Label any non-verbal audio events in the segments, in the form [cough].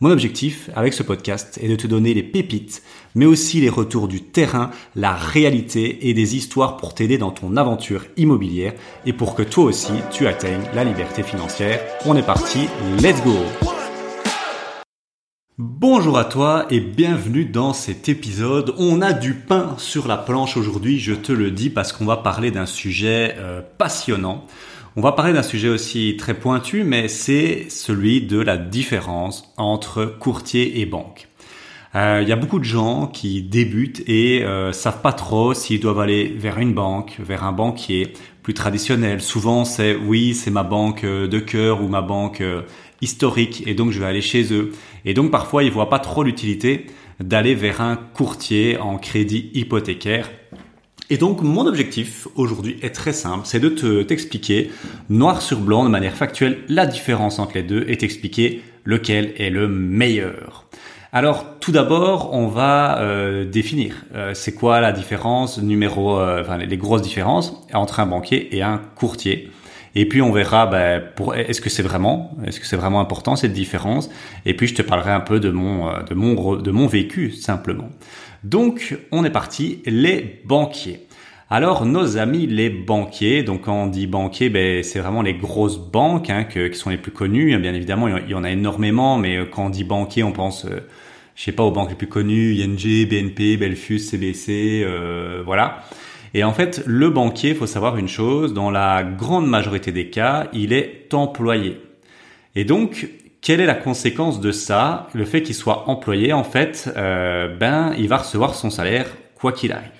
Mon objectif avec ce podcast est de te donner les pépites, mais aussi les retours du terrain, la réalité et des histoires pour t'aider dans ton aventure immobilière et pour que toi aussi tu atteignes la liberté financière. On est parti, let's go Bonjour à toi et bienvenue dans cet épisode. On a du pain sur la planche aujourd'hui, je te le dis, parce qu'on va parler d'un sujet euh, passionnant. On va parler d'un sujet aussi très pointu, mais c'est celui de la différence entre courtier et banque. Euh, il y a beaucoup de gens qui débutent et euh, savent pas trop s'ils doivent aller vers une banque, vers un banquier plus traditionnel. Souvent, c'est oui, c'est ma banque euh, de cœur ou ma banque euh, historique, et donc je vais aller chez eux. Et donc parfois, ils voient pas trop l'utilité d'aller vers un courtier en crédit hypothécaire et donc mon objectif aujourd'hui est très simple, c'est de te t'expliquer noir sur blanc de manière factuelle la différence entre les deux et t'expliquer lequel est le meilleur. Alors tout d'abord, on va euh, définir euh, c'est quoi la différence numéro, euh, enfin les grosses différences entre un banquier et un courtier. Et puis on verra ben, pour est-ce que c'est vraiment est-ce que c'est vraiment important cette différence? Et puis je te parlerai un peu de mon de mon de mon vécu simplement. Donc, on est parti, les banquiers. Alors, nos amis les banquiers, donc quand on dit banquier, ben, c'est vraiment les grosses banques hein, qui sont les plus connues. Bien évidemment, il y en a énormément, mais euh, quand on dit banquier, on pense, euh, je sais pas, aux banques les plus connues, ING, BNP, Belfus, CBC, euh, voilà. Et en fait, le banquier, faut savoir une chose, dans la grande majorité des cas, il est employé. Et donc, quelle est la conséquence de ça? Le fait qu'il soit employé, en fait, euh, ben, il va recevoir son salaire quoi qu'il arrive.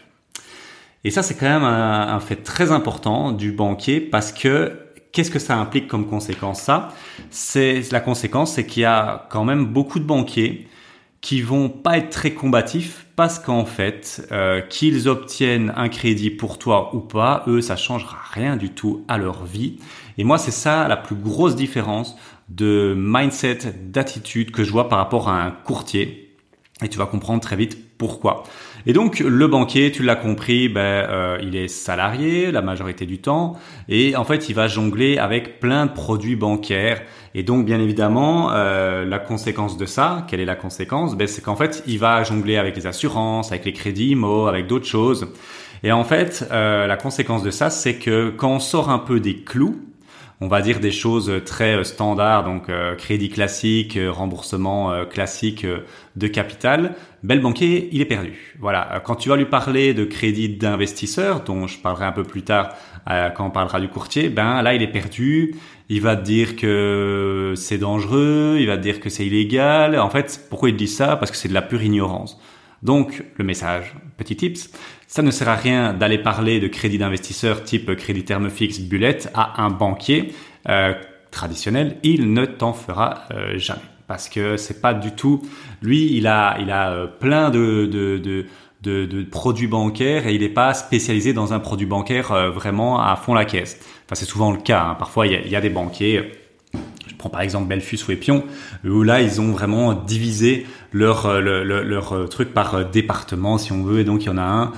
Et ça, c'est quand même un, fait très important du banquier parce que qu'est-ce que ça implique comme conséquence? Ça, c'est la conséquence, c'est qu'il y a quand même beaucoup de banquiers qui vont pas être très combatifs parce qu'en fait, euh, qu'ils obtiennent un crédit pour toi ou pas, eux, ça changera rien du tout à leur vie. Et moi, c'est ça la plus grosse différence de mindset, d'attitude que je vois par rapport à un courtier. Et tu vas comprendre très vite pourquoi. Et donc le banquier, tu l'as compris, ben, euh, il est salarié la majorité du temps et en fait il va jongler avec plein de produits bancaires. Et donc bien évidemment euh, la conséquence de ça, quelle est la conséquence? Ben, C'est qu'en fait il va jongler avec les assurances, avec les crédits IMO, avec d'autres choses. Et en fait euh, la conséquence de ça, c'est que quand on sort un peu des clous, on va dire des choses très euh, standards, donc euh, crédit classique, euh, remboursement classique de capital, bel banquier, il est perdu. Voilà. Quand tu vas lui parler de crédit d'investisseur, dont je parlerai un peu plus tard quand on parlera du courtier, ben là il est perdu. Il va te dire que c'est dangereux, il va te dire que c'est illégal. En fait, pourquoi il dit ça? Parce que c'est de la pure ignorance. Donc, le message, petit tips, ça ne sert à rien d'aller parler de crédit d'investisseur type crédit terme fixe bullet à un banquier euh, traditionnel. Il ne t'en fera euh, jamais parce que c'est pas du tout. Lui, il a, il a euh, plein de, de, de produits bancaires et il n'est pas spécialisé dans un produit bancaire vraiment à fond la caisse. Enfin, c'est souvent le cas. Hein. Parfois, il y, a, des banquiers par exemple Belfus ou Epion, où là ils ont vraiment divisé leur euh, leur, euh, truc par euh, département si on veut, et donc il y en a un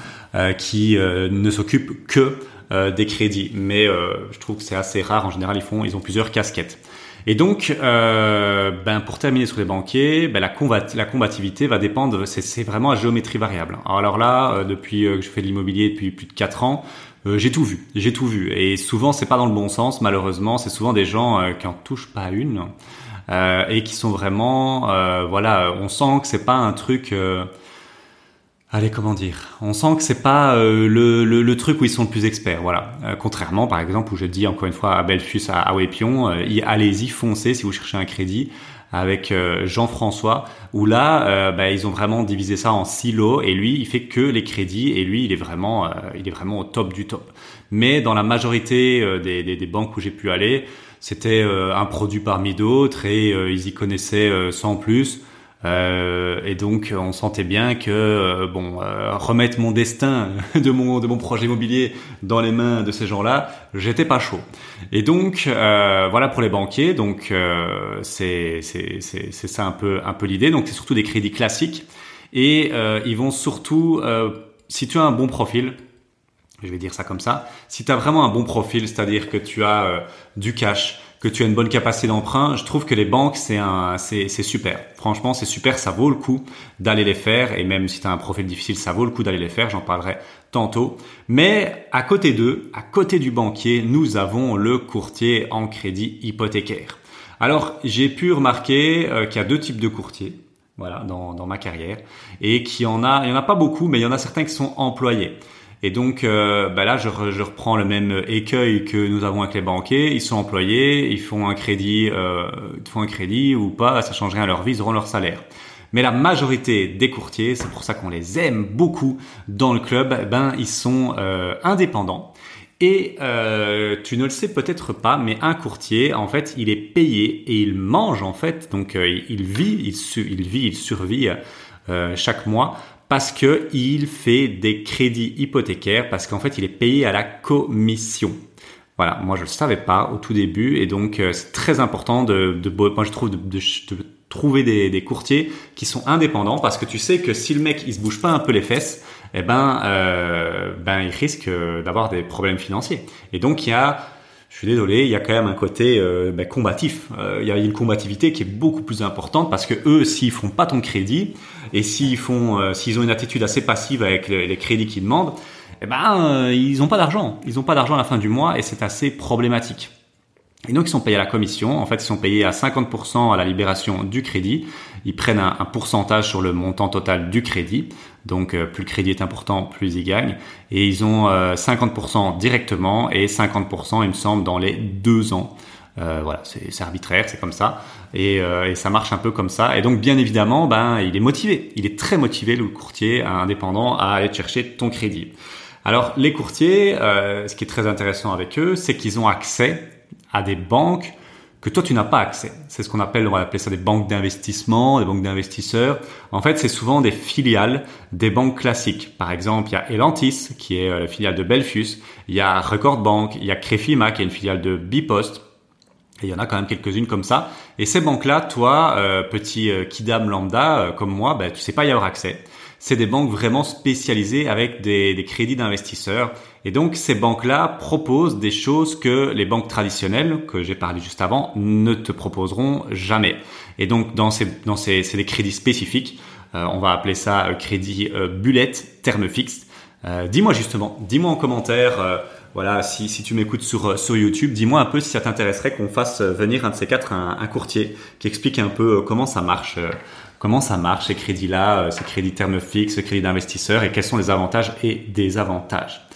qui ne s'occupe que des crédits. Mais je trouve que c'est assez rare. En général, ils font, ils ont plusieurs casquettes. Et donc, ben pour terminer sur les banquiers, ben la, combat la combativité va dépendre. C'est vraiment à géométrie variable. Alors là, depuis que je fais de l'immobilier depuis plus de 4 ans, euh, j'ai tout vu, j'ai tout vu. Et souvent, c'est pas dans le bon sens, malheureusement. C'est souvent des gens euh, qui en touchent pas une euh, et qui sont vraiment, voilà, on sent que c'est pas un truc. Allez, comment dire? On sent que c'est pas le, le, truc où ils sont le plus experts, voilà. contrairement, par exemple, où je dis encore une fois à Belfus, à, à Wepion, allez-y, foncez si vous cherchez un crédit avec euh, Jean-François, où là, euh, bah, ils ont vraiment divisé ça en silos, et lui, il fait que les crédits, et lui, il est vraiment, euh, il est vraiment au top du top. Mais dans la majorité des, des, des, banques où j'ai pu aller, c'était un produit parmi d'autres, et ils y connaissaient sans plus. Euh, et donc on sentait bien que euh, bon euh, remettre mon destin [laughs] de mon de mon projet immobilier dans les mains de ces gens-là, j'étais pas chaud. Et donc voilà pour les banquiers. Donc c'est c'est c'est c'est ça un peu un peu l'idée. Donc c'est surtout des crédits classiques et ils vont surtout si tu as un bon profil, je vais dire ça comme ça, si tu as vraiment un bon profil, c'est-à-dire que tu as du cash, que tu as une bonne capacité d'emprunt, je trouve que les banques c'est un c'est super. Franchement, c'est super, ça vaut le coup d'aller les faire et même si tu as un profil difficile, ça vaut le coup d'aller les faire, j'en parlerai tantôt. Mais à côté d'eux, à côté du banquier, nous avons le courtier en crédit hypothécaire. Alors, j'ai pu remarquer euh, qu'il y a deux types de courtiers voilà, dans, dans ma carrière, et qu'il y en a, il y en a pas beaucoup, mais il y en a certains qui sont employés. Et donc euh, bah là, je, reprends le même écueil que nous avons avec les banquiers. Ils sont employés, ils font un crédit, euh, font un crédit ou pas, ça change rien à leur vie, ils auront leur salaire. Mais la majorité des courtiers, c'est pour ça qu'on les aime beaucoup dans le club, eh ben ils sont euh, indépendants. Et tu ne le sais peut-être pas, mais un courtier, en fait, il est payé et il mange en fait, donc il vit, il, il vit, il survit chaque mois parce que il fait des crédits hypothécaires parce qu'en fait il est payé à la commission. Voilà, moi je le savais pas au tout début et donc euh, c'est très important de, de, moi je trouve de, de, trouver des, courtiers qui sont indépendants parce que tu sais que si le mec il se bouge pas un peu les fesses, eh ben euh, ben il risque d'avoir des problèmes financiers. Et donc il y a je suis désolé, il y a quand même un côté euh, ben, combatif. Euh, il y a une combativité qui est beaucoup plus importante parce que eux, s'ils font pas ton crédit et s'ils font, euh, s'ils ont une attitude assez passive avec les, crédits qu'ils demandent, eh ben ils ont pas d'argent. Ils ont pas d'argent à la fin du mois et c'est assez problématique. Et donc ils sont payés à la commission. En fait, ils sont payés à 50% à la libération du crédit. Ils prennent un, pourcentage sur le montant total du crédit. Donc euh, plus le crédit est important, plus ils gagnent. Et ils ont 50% euh, directement et 50% il me semble dans les deux ans. Euh, voilà, c'est arbitraire, c'est comme ça, et, et, ça marche un peu comme ça. Et donc, bien évidemment, ben, il est motivé, il est très motivé le courtier indépendant à aller chercher ton crédit. Alors, les courtiers, ce qui est très intéressant avec eux, c'est qu'ils ont accès à des banques que toi tu n'as pas accès. C'est ce qu'on appelle, on va appeler ça des banques d'investissement, des banques d'investisseurs. En fait, c'est souvent des filiales des banques classiques. Par exemple, il y a Elantis qui est euh, la filiale de Belfus, il y a Record Bank, il y a Crefima qui est une filiale de Bipost. Et il y en a quand même quelques-unes comme ça. Et ces banques-là, toi, euh, petit euh, kidam lambda comme moi, ben, tu sais pas y avoir accès c'est des banques vraiment spécialisées avec des, des crédits d'investisseurs. Et donc ces banques-là proposent des choses que les banques traditionnelles, que j'ai parlé juste avant, ne te proposeront jamais. Et donc dans ces, dans ces, c'est des crédits spécifiques. Euh, on va appeler ça euh, crédit euh, bullet, terme fixe. Euh, dis-moi justement, dis-moi en commentaire. voilà, si, si tu m'écoutes sur, sur YouTube, dis-moi un peu si ça t'intéresserait qu'on fasse venir un de ces quatre un, un courtier qui explique un peu comment ça marche comment ça marche ces crédits-là, euh, ces crédits termes fixes, ces crédits d'investisseurs et quels sont les avantages et désavantages.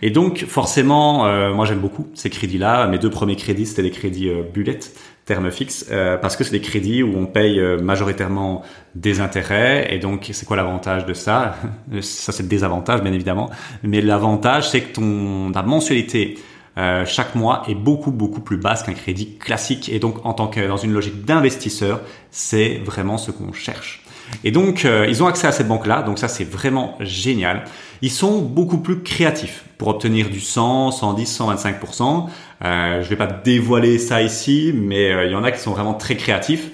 Et donc forcément, euh, moi j'aime beaucoup ces crédits-là. Mes deux premiers crédits c'était des crédits euh, bullet, termes fixes, euh, parce que c'est des crédits où on paye majoritairement des intérêts. Et donc c'est quoi l'avantage de ça? [laughs] Ça c'est le désavantage bien évidemment, mais l'avantage c'est que ton ta mensualité euh, chaque mois est beaucoup beaucoup plus basse qu'un crédit classique. Et donc en tant que dans une logique d'investisseur c'est vraiment ce qu'on cherche. Et donc euh, ils ont accès à cette banque là donc ça c'est vraiment génial. Ils sont beaucoup plus créatifs pour obtenir du 100 110 125% euh, je vais pas dévoiler ça ici mais euh, il y en a qui sont vraiment très créatifs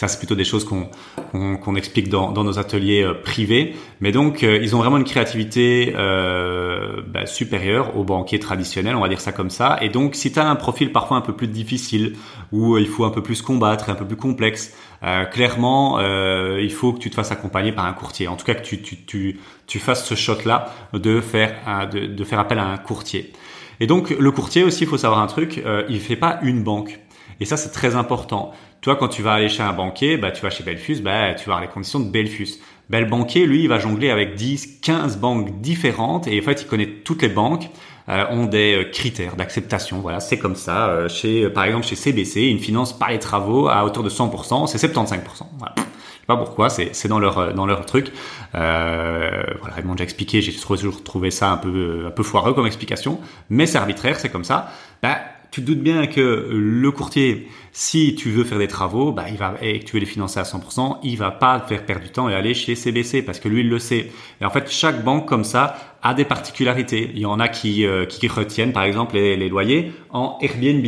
ça, c'est plutôt des choses qu'on qu'on explique dans, dans, nos ateliers euh, privés. Mais donc, euh, ils ont vraiment une créativité euh, bah, supérieure aux banquiers traditionnels, on va dire ça comme ça. Et donc, si tu as un profil parfois un peu plus difficile, où il faut un peu plus combattre, un peu plus complexe, clairement, il faut que tu te fasses accompagner par un courtier. En tout cas, que tu, tu, tu, tu fasses ce shot-là de faire, de, de faire appel à un courtier. Et donc, le courtier aussi, il faut savoir un truc, il fait pas une banque. Et ça, c'est très important. Toi, quand tu vas aller chez un banquier, bah, tu vas chez Belfus, bah, tu vas avoir les conditions de Belfus. Bah, le banquier, lui, il va jongler avec 10, 15 banques différentes et en fait, il connaît toutes les banques. Euh, ont des euh, critères d'acceptation. Voilà, c'est comme ça. Euh, chez, par exemple, chez CBC, une finance par les travaux à hauteur de 100%, c'est 75%. Voilà. Pas pourquoi, c'est, dans leur dans leur truc. Voilà, ils m'ont déjà expliqué. J'ai toujours trouvé ça un peu un peu foireux comme explication, mais c'est arbitraire, c'est comme ça. Bah, tu te doutes bien que le courtier, si tu veux faire des travaux, bah, il va, et que tu veux les financer à 100%, il va pas te faire perdre du temps et aller chez CBC parce que lui, il le sait. Et en fait, chaque banque comme ça a des particularités. Il y en a qui, euh, qui retiennent, par exemple, les, les loyers en Airbnb.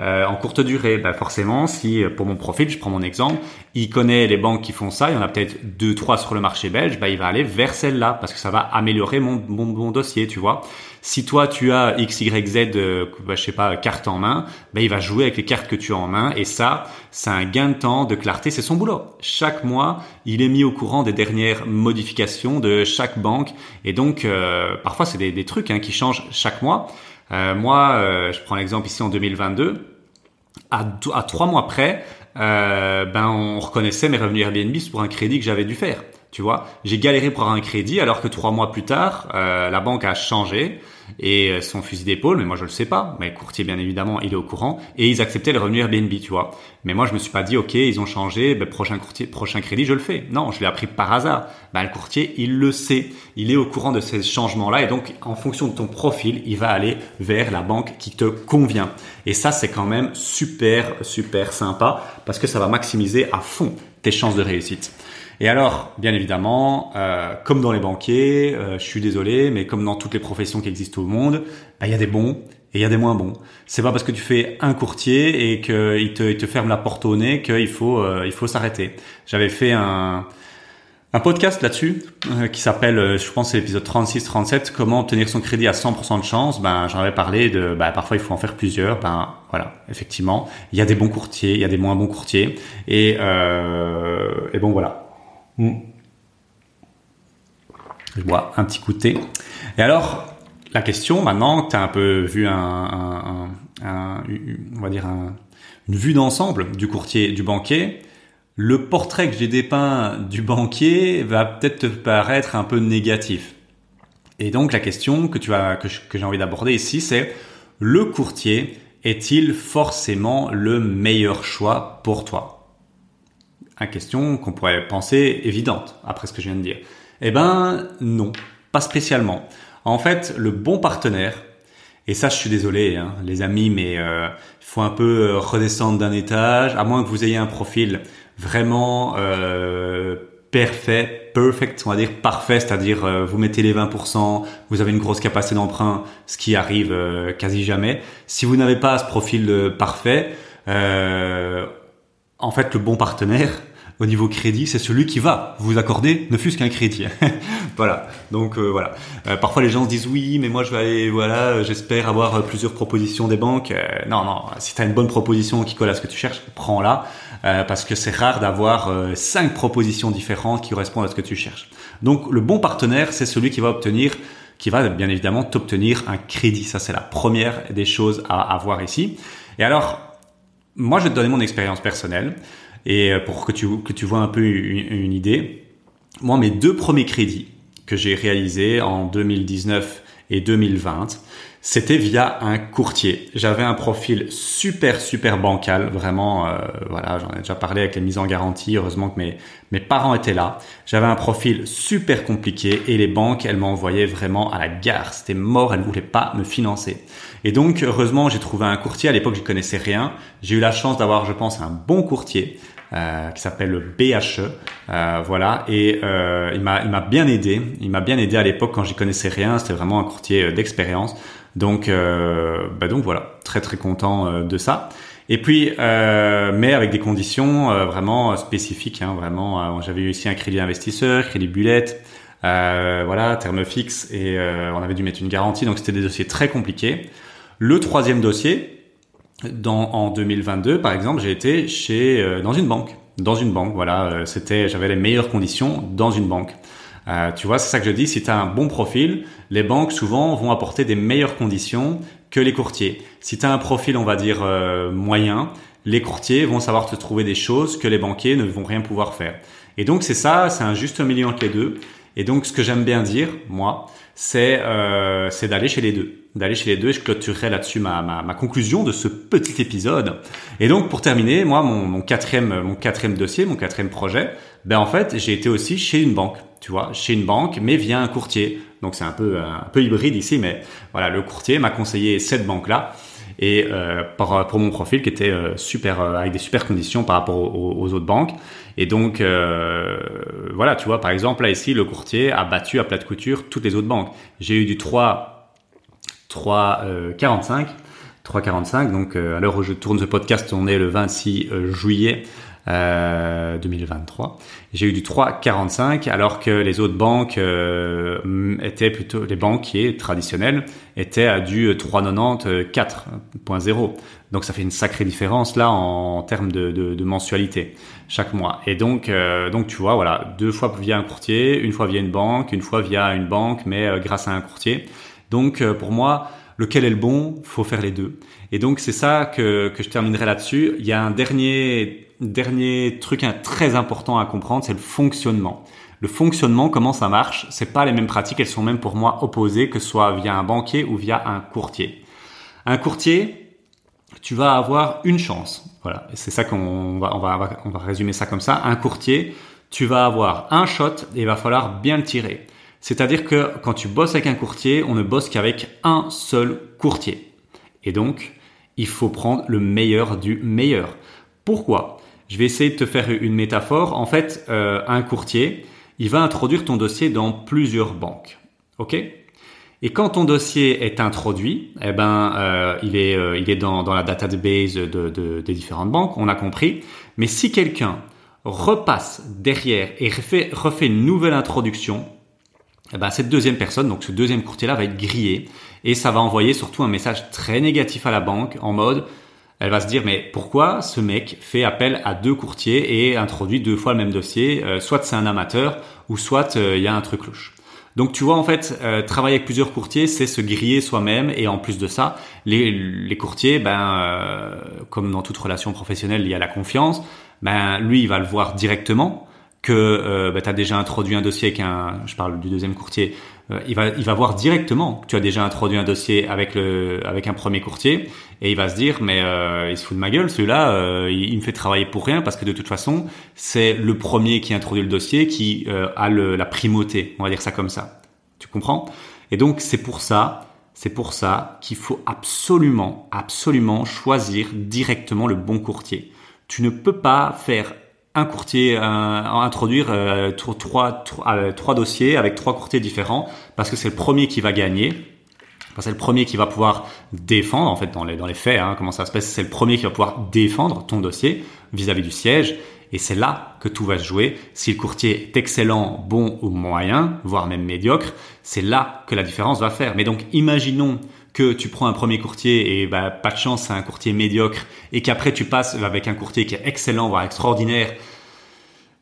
Euh, en courte durée, bah forcément, si pour mon profil, je prends mon exemple, il connaît les banques qui font ça, il y en a peut-être deux, trois sur le marché belge, bah il va aller vers celle-là parce que ça va améliorer mon, mon, mon dossier, tu vois. Si toi tu as X, Y, Z, euh, bah, je sais pas, carte en main, bah, il va jouer avec les cartes que tu as en main et ça, c'est un gain de temps, de clarté, c'est son boulot. Chaque mois, il est mis au courant des dernières modifications de chaque banque et donc euh, parfois c'est des, des, trucs hein, qui changent chaque mois. Euh, moi, euh, je prends l'exemple ici en 2022, à, à trois mois près, euh, ben on reconnaissait mes revenus Airbnb pour un crédit que j'avais dû faire. Tu vois, j'ai galéré pour avoir un crédit alors que trois mois plus tard, euh, la banque a changé et euh, son fusil d'épaule, mais moi je le sais pas. Mais le courtier bien évidemment, il est au courant et ils acceptaient le revenu Airbnb, tu vois. Mais moi je me suis pas dit ok, ils ont changé, ben, prochain courtier, prochain crédit, je le fais. Non, je l'ai appris par hasard. Ben, le courtier, il le sait, il est au courant de ces changements-là et donc en fonction de ton profil, il va aller vers la banque qui te convient. Et ça c'est quand même super super sympa parce que ça va maximiser à fond tes chances de réussite. Et alors, bien évidemment, euh, comme dans les banquiers, euh, je suis désolé, mais comme dans toutes les professions qui existent au monde, bah, il y a des bons et il y a des moins bons. C'est pas parce que tu fais un courtier et qu'il te, il te ferme la porte au nez qu'il faut, euh, il faut s'arrêter. J'avais fait un, un podcast là-dessus euh, qui s'appelle, euh, je pense c'est l'épisode 36-37, comment obtenir son crédit à 100% de chance. Ben j'en avais parlé de, ben, parfois il faut en faire plusieurs. Ben voilà, effectivement, il y a des bons courtiers, il y a des moins bons courtiers, et, euh, et bon voilà. Mm. Je bois un petit coup de thé. Et alors, la question maintenant que tu as un peu vu un, on va dire une vue d'ensemble du courtier, du banquier, le portrait que j'ai dépeint du banquier va peut-être te paraître un peu négatif. Et donc la question que tu as, que j'ai envie d'aborder ici, c'est le courtier est-il forcément le meilleur choix pour toi? Une question qu'on pourrait penser évidente après ce que je viens de dire. Eh ben non, pas spécialement. En fait, le bon partenaire, et ça je suis désolé hein, les amis, mais euh, il faut un peu euh, redescendre d'un étage, à moins que vous ayez un profil vraiment euh, parfait, perfect, on va dire parfait, c'est-à-dire euh, vous mettez les 20%, vous avez une grosse capacité d'emprunt, ce qui arrive euh, quasi jamais. Si vous n'avez pas ce profil parfait, en fait, le bon partenaire, au niveau crédit, c'est celui qui va vous accorder ne fût-ce qu'un crédit. [laughs] voilà. Donc euh, voilà. Euh, parfois les gens se disent oui, mais moi je vais aller, voilà, j'espère avoir plusieurs propositions des banques. Euh, non, non. Si tu as une bonne proposition qui colle à ce que tu cherches, prends-la parce que c'est rare d'avoir cinq propositions différentes qui correspondent à ce que tu cherches. Donc le bon partenaire, c'est celui qui va obtenir qui va bien évidemment t'obtenir un crédit. Ça, c'est la première des choses à avoir ici. Et alors, moi, je vais te donner mon expérience personnelle et euh, pour que tu, que tu vois un peu une, idée. Moi, mes deux premiers crédits que j'ai réalisés en 2019 et 2020, c'était via un courtier. J'avais un profil super super bancal, vraiment. Euh, voilà, j'en ai déjà parlé avec les mises en garantie. Heureusement que mes mes parents étaient là. J'avais un profil super compliqué et les banques, elles m'envoyaient vraiment à la gare. C'était mort, elles voulaient pas me financer. Et donc heureusement, j'ai trouvé un courtier. À l'époque, je connaissais rien. J'ai eu la chance d'avoir, je pense, un bon courtier. Euh, qui s'appelle le BHE, euh, voilà, et euh, il m'a il m'a bien aidé, il m'a bien aidé à l'époque quand j'y connaissais rien, c'était vraiment un courtier d'expérience, donc bah donc voilà, très très content de ça. Et puis, mais avec des conditions vraiment spécifiques, hein, vraiment, j'avais eu ici un crédit investisseur, crédit bullet, voilà, terme fixe, et on avait dû mettre une garantie, donc c'était des dossiers très compliqués. Le troisième dossier, dans, en 2022, par exemple, j'ai été chez euh, dans une banque, dans une banque. Voilà, euh, c'était, j'avais les meilleures conditions dans une banque. Euh, tu vois, c'est ça que je dis. Si tu as un bon profil, les banques souvent vont apporter des meilleures conditions que les courtiers. Si tu as un profil, on va dire moyen, les courtiers vont savoir te trouver des choses que les banquiers ne vont rien pouvoir faire. Et donc c'est ça, c'est un juste milieu entre les deux. Et donc ce que j'aime bien dire, moi, c'est euh, c'est d'aller chez les deux, d'aller chez les deux. Et je clôturerai là-dessus ma, ma, ma, conclusion de ce petit épisode. Et donc pour terminer, moi mon, mon quatrième mon quatrième dossier, mon quatrième projet, ben en fait j'ai été aussi chez une banque, tu vois, chez une banque, mais via un courtier. Donc c'est un peu un peu hybride ici, mais voilà le courtier m'a conseillé cette banque là. et euh, pour, pour mon profil qui était euh, super avec des super conditions par rapport aux, autres banques. Et donc voilà, tu vois, par exemple là ici, le courtier a battu à plat de couture toutes les autres banques. J'ai eu du 3 3 45 3,45. Donc à l'heure où je tourne ce podcast, on est le 26 juillet. 2023. Euh, J'ai eu du 3,45 alors que les autres banques euh, étaient plutôt les banquiers traditionnels étaient à du 3,90 4.0. Donc ça fait une sacrée différence là en, termes de, mensualité chaque mois. Et donc euh, donc tu vois voilà deux fois via un courtier, une fois via une banque, une fois via une banque mais grâce à un courtier. Donc pour moi lequel est le bon, faut faire les deux. Et donc c'est ça que, que je terminerai là-dessus. Il y a un dernier dernier truc très important à comprendre, c'est le fonctionnement. Le fonctionnement, comment ça marche, c'est pas les mêmes pratiques, elles sont même pour moi opposées, que ce soit via un banquier ou via un courtier. Un courtier, tu vas avoir une chance. Voilà, c'est ça qu'on va, on va, on va résumer ça comme ça. Un courtier, tu vas avoir un shot et il va falloir bien le tirer. C'est-à-dire que quand tu bosses avec un courtier, on ne bosse qu'avec un seul courtier. Et donc, il faut prendre le meilleur du meilleur. Pourquoi? Je vais essayer de te faire une métaphore. En fait, euh, un courtier, il va introduire ton dossier dans plusieurs banques. OK? Et quand ton dossier est introduit, eh ben, euh, il est, euh, il est dans, la database de, de, des différentes banques, on a compris. Mais si quelqu'un repasse derrière et refait une nouvelle introduction, eh ben, cette deuxième personne, donc ce deuxième courtier-là, va être grillé et ça va envoyer surtout un message très négatif à la banque en mode, elle va se dire mais pourquoi ce mec fait appel à deux courtiers et introduit deux fois le même dossier, euh, soit c'est un amateur ou soit euh, il y a un truc louche. Donc tu vois en fait euh, travailler avec plusieurs courtiers c'est se griller soi-même et en plus de ça les, les courtiers ben comme dans toute relation professionnelle il y a la confiance ben lui il va le voir directement que euh, bah, tu as déjà introduit un dossier avec un, je parle du deuxième courtier, euh, il va il va voir directement que tu as déjà introduit un dossier avec le avec un premier courtier et il va se dire mais euh, il se fout de ma gueule celui-là, euh, il, me fait travailler pour rien parce que de toute façon c'est le premier qui introduit le dossier qui a le, la primauté, on va dire ça comme ça. Tu comprends? Et donc c'est pour ça c'est pour ça qu'il faut absolument, absolument choisir directement le bon courtier. Tu ne peux pas faire un courtier, euh, introduire euh, trois, euh, trois, dossiers avec trois courtiers différents parce que c'est le premier qui va gagner. C'est le premier qui va pouvoir défendre, en fait, dans les, dans les faits, hein, comment ça se passe, c'est le premier qui va pouvoir défendre ton dossier vis-à-vis du siège. Et c'est là que tout va se jouer. Si le courtier est excellent, bon ou moyen, voire même médiocre, c'est là que la différence va faire. Mais donc, imaginons que tu prends un premier courtier et bah, pas de chance, c'est un courtier médiocre, et qu'après tu passes avec un courtier qui est excellent, voire extraordinaire,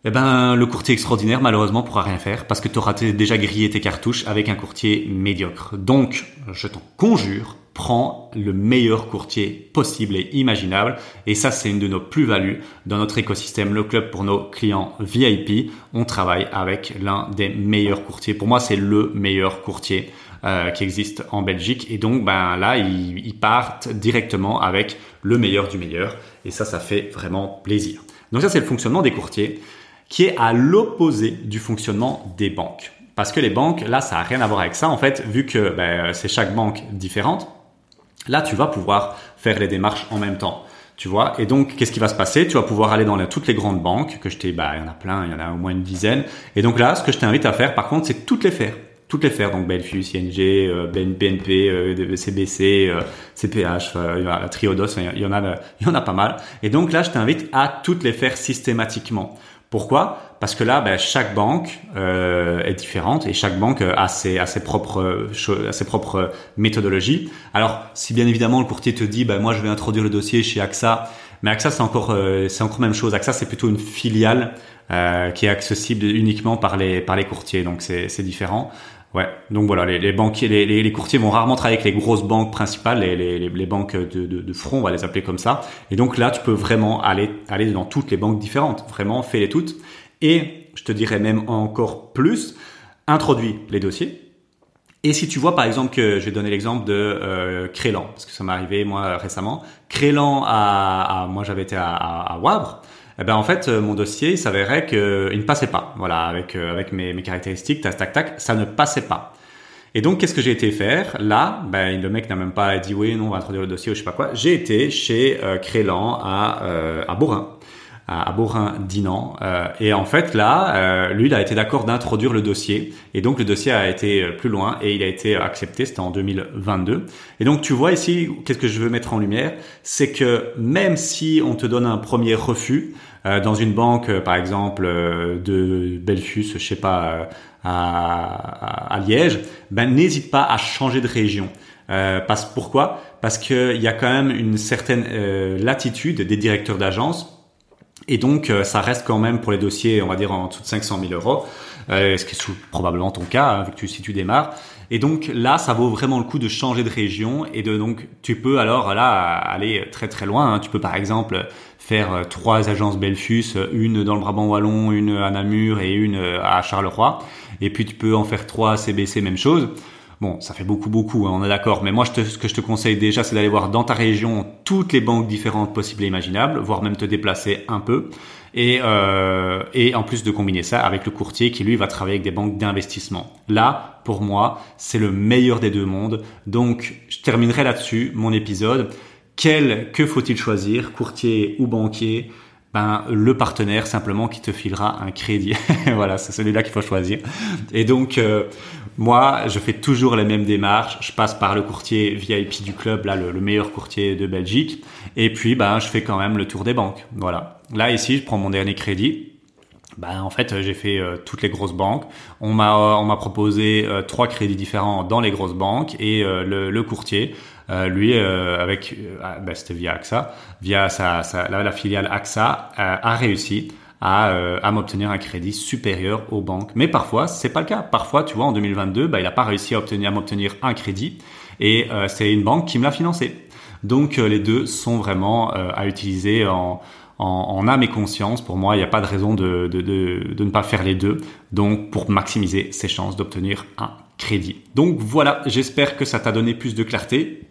eh ben, le courtier extraordinaire, malheureusement, pourra rien faire parce que tu auras déjà grillé tes cartouches avec un courtier médiocre. Donc, je t'en conjure, prends le meilleur courtier possible et imaginable. Et ça, c'est une de nos plus-values dans notre écosystème, le club pour nos clients VIP. On travaille avec l'un des meilleurs courtiers. Pour moi, c'est le meilleur courtier euh, qui existe en Belgique. Et donc, ben là, ils, partent directement avec le meilleur du meilleur. Et ça, ça fait vraiment plaisir. Donc ça, c'est le fonctionnement des courtiers qui est à l'opposé du fonctionnement des banques. Parce que les banques, là, ça n'a rien à voir avec ça. En fait, vu que ben, c'est chaque banque différente, là, tu vas pouvoir faire les démarches en même temps. Tu vois, et donc qu'est-ce qui va se passer? Tu vas pouvoir aller dans toutes les grandes banques que je t'ai, bah, il y en a plein, il y en a au moins une dizaine. Et donc là, ce que je t'invite à faire, par contre, c'est toutes les faire toutes les faire, donc Belfius, ING, euh, BNP, euh, CBC, euh, CPH, la Triodos, il y en a, il y en a pas mal. Et donc là, je t'invite à toutes les faire systématiquement. Pourquoi? Parce que là, ben, chaque banque est différente et chaque banque a ses, a ses propres, a ses propres méthodologies. Alors, si bien évidemment le courtier te dit, ben, moi je vais introduire le dossier chez AXA, mais AXA c'est encore, c'est encore même chose. AXA c'est plutôt une filiale qui est accessible uniquement par les par les courtiers, donc c'est différent. Ouais, donc voilà, les, banquiers, les, courtiers vont rarement travailler avec les grosses banques principales, les, banques de, front, on va les appeler comme ça. Et donc là, tu peux vraiment aller, aller dans toutes les banques différentes, vraiment fais-les toutes. Et je te dirais même encore plus, introduis les dossiers. Et si tu vois par exemple que je vais donner l'exemple de euh, Crélan, parce que ça m'est arrivé moi récemment, Crélan à, moi j'avais été à, à, eh ben en fait euh, mon dossier il s'avérait qu'il ne passait pas. Voilà, avec euh, avec mes, mes caractéristiques, tac tac tac, ça ne passait pas. Et donc, qu'est-ce que j'ai été faire? Là, ben, le mec n'a même pas dit oui, non, on va introduire le dossier ou je sais pas quoi. J'ai été chez euh, Crélan à, euh, à Borin à Borin-Dinan. Euh, et en fait, là, euh, lui, il a été d'accord d'introduire le dossier. Et donc, le dossier a été euh, plus loin et il a été accepté. C'était en 2022. Et donc, tu vois ici, qu'est-ce que je veux mettre en lumière? C'est que même si on te donne un premier refus, dans une banque, par exemple, de Belfus, je sais pas, à, à, Liège, ben n'hésite pas à changer de région. Euh, parce, pourquoi? Parce qu'il y a quand même une certaine latitude des directeurs d'agence et donc, euh, ça reste quand même pour les dossiers, on va dire en dessous de 500 000 euros, euh, ce qui est probablement ton cas, hein, vu que tu, si tu démarres. Et donc là, ça vaut vraiment le coup de changer de région et de donc tu peux alors là aller très très loin. Hein. Tu peux par exemple faire euh, trois agences Belfus, une dans le Brabant wallon, une à Namur et une à Charleroi. Et puis tu peux en faire trois à CBC, même chose. Bon, ça fait beaucoup, beaucoup, hein, on est d'accord. Mais moi, ce que je te conseille déjà, c'est d'aller voir dans ta région toutes les banques différentes possibles et imaginables, voire même te déplacer un peu. Et, euh, et en plus de combiner ça avec le courtier qui, lui, va travailler avec des banques d'investissement. Là, pour moi, c'est le meilleur des deux mondes. Donc, je terminerai là-dessus mon épisode. Quel, que faut-il choisir, courtier ou banquier? Ben, le partenaire simplement qui te filera un crédit. [laughs] voilà, c'est celui-là qu'il faut choisir. Et donc, euh, moi, je fais toujours les mêmes démarches. Je passe par le courtier VIP du club, là, le, meilleur courtier de Belgique. Et puis, ben, je fais quand même le tour des banques. Voilà. Là, ici, je prends mon dernier crédit. Ben, en fait, j'ai fait euh, toutes les grosses banques. On m'a on m'a proposé euh, trois crédits différents dans les grosses banques et euh, le, courtier, lui, avec ben, c'était via AXA, via sa, sa la, filiale AXA, a réussi à, euh, à m'obtenir un crédit supérieur aux banques. Mais parfois, c'est pas le cas. Parfois, tu vois, en 2022, bah, il n'a pas réussi à obtenir à m'obtenir un crédit et euh, c'est une banque qui me l'a financé. Donc euh, les deux sont vraiment à utiliser en, en, en, âme et conscience. Pour moi, il n'y a pas de raison de, de, de, de ne pas faire les deux. Donc pour maximiser ses chances d'obtenir un crédit. Donc voilà, j'espère que ça t'a donné plus de clarté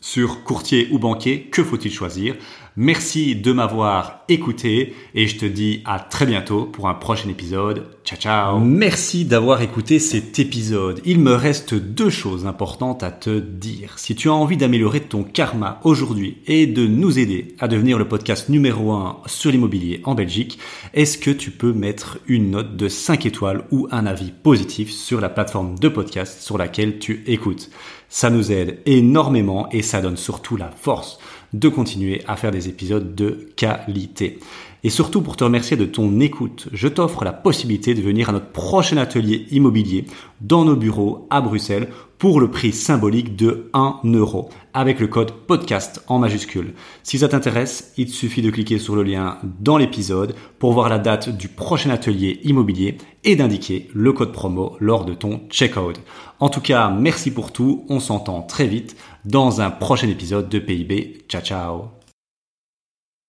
sur courtier ou banquier, que faut-il choisir? Merci de m'avoir écouté et je te dis à très bientôt pour un prochain épisode. Ciao ciao Merci d'avoir écouté cet épisode. Il me reste deux choses importantes à te dire. Si tu as envie d'améliorer ton karma aujourd'hui et de nous aider à devenir le podcast numéro 1 sur l'immobilier en Belgique, est-ce que tu peux mettre une note de 5 étoiles ou un avis positif sur la plateforme de podcast sur laquelle tu écoutes? Ça nous aide énormément et ça donne surtout la force de continuer à faire des épisodes de qualité. Et surtout pour te remercier de ton écoute, je t'offre la possibilité de venir à notre prochain atelier immobilier dans nos bureaux à Bruxelles pour le prix symbolique de 1 euro avec le code podcast en majuscule. Si ça t'intéresse, il te suffit de cliquer sur le lien dans l'épisode pour voir la date du prochain atelier immobilier et d'indiquer le code promo lors de ton checkout. En tout cas, merci pour tout, on s'entend très vite dans un prochain épisode de PIB. Ciao ciao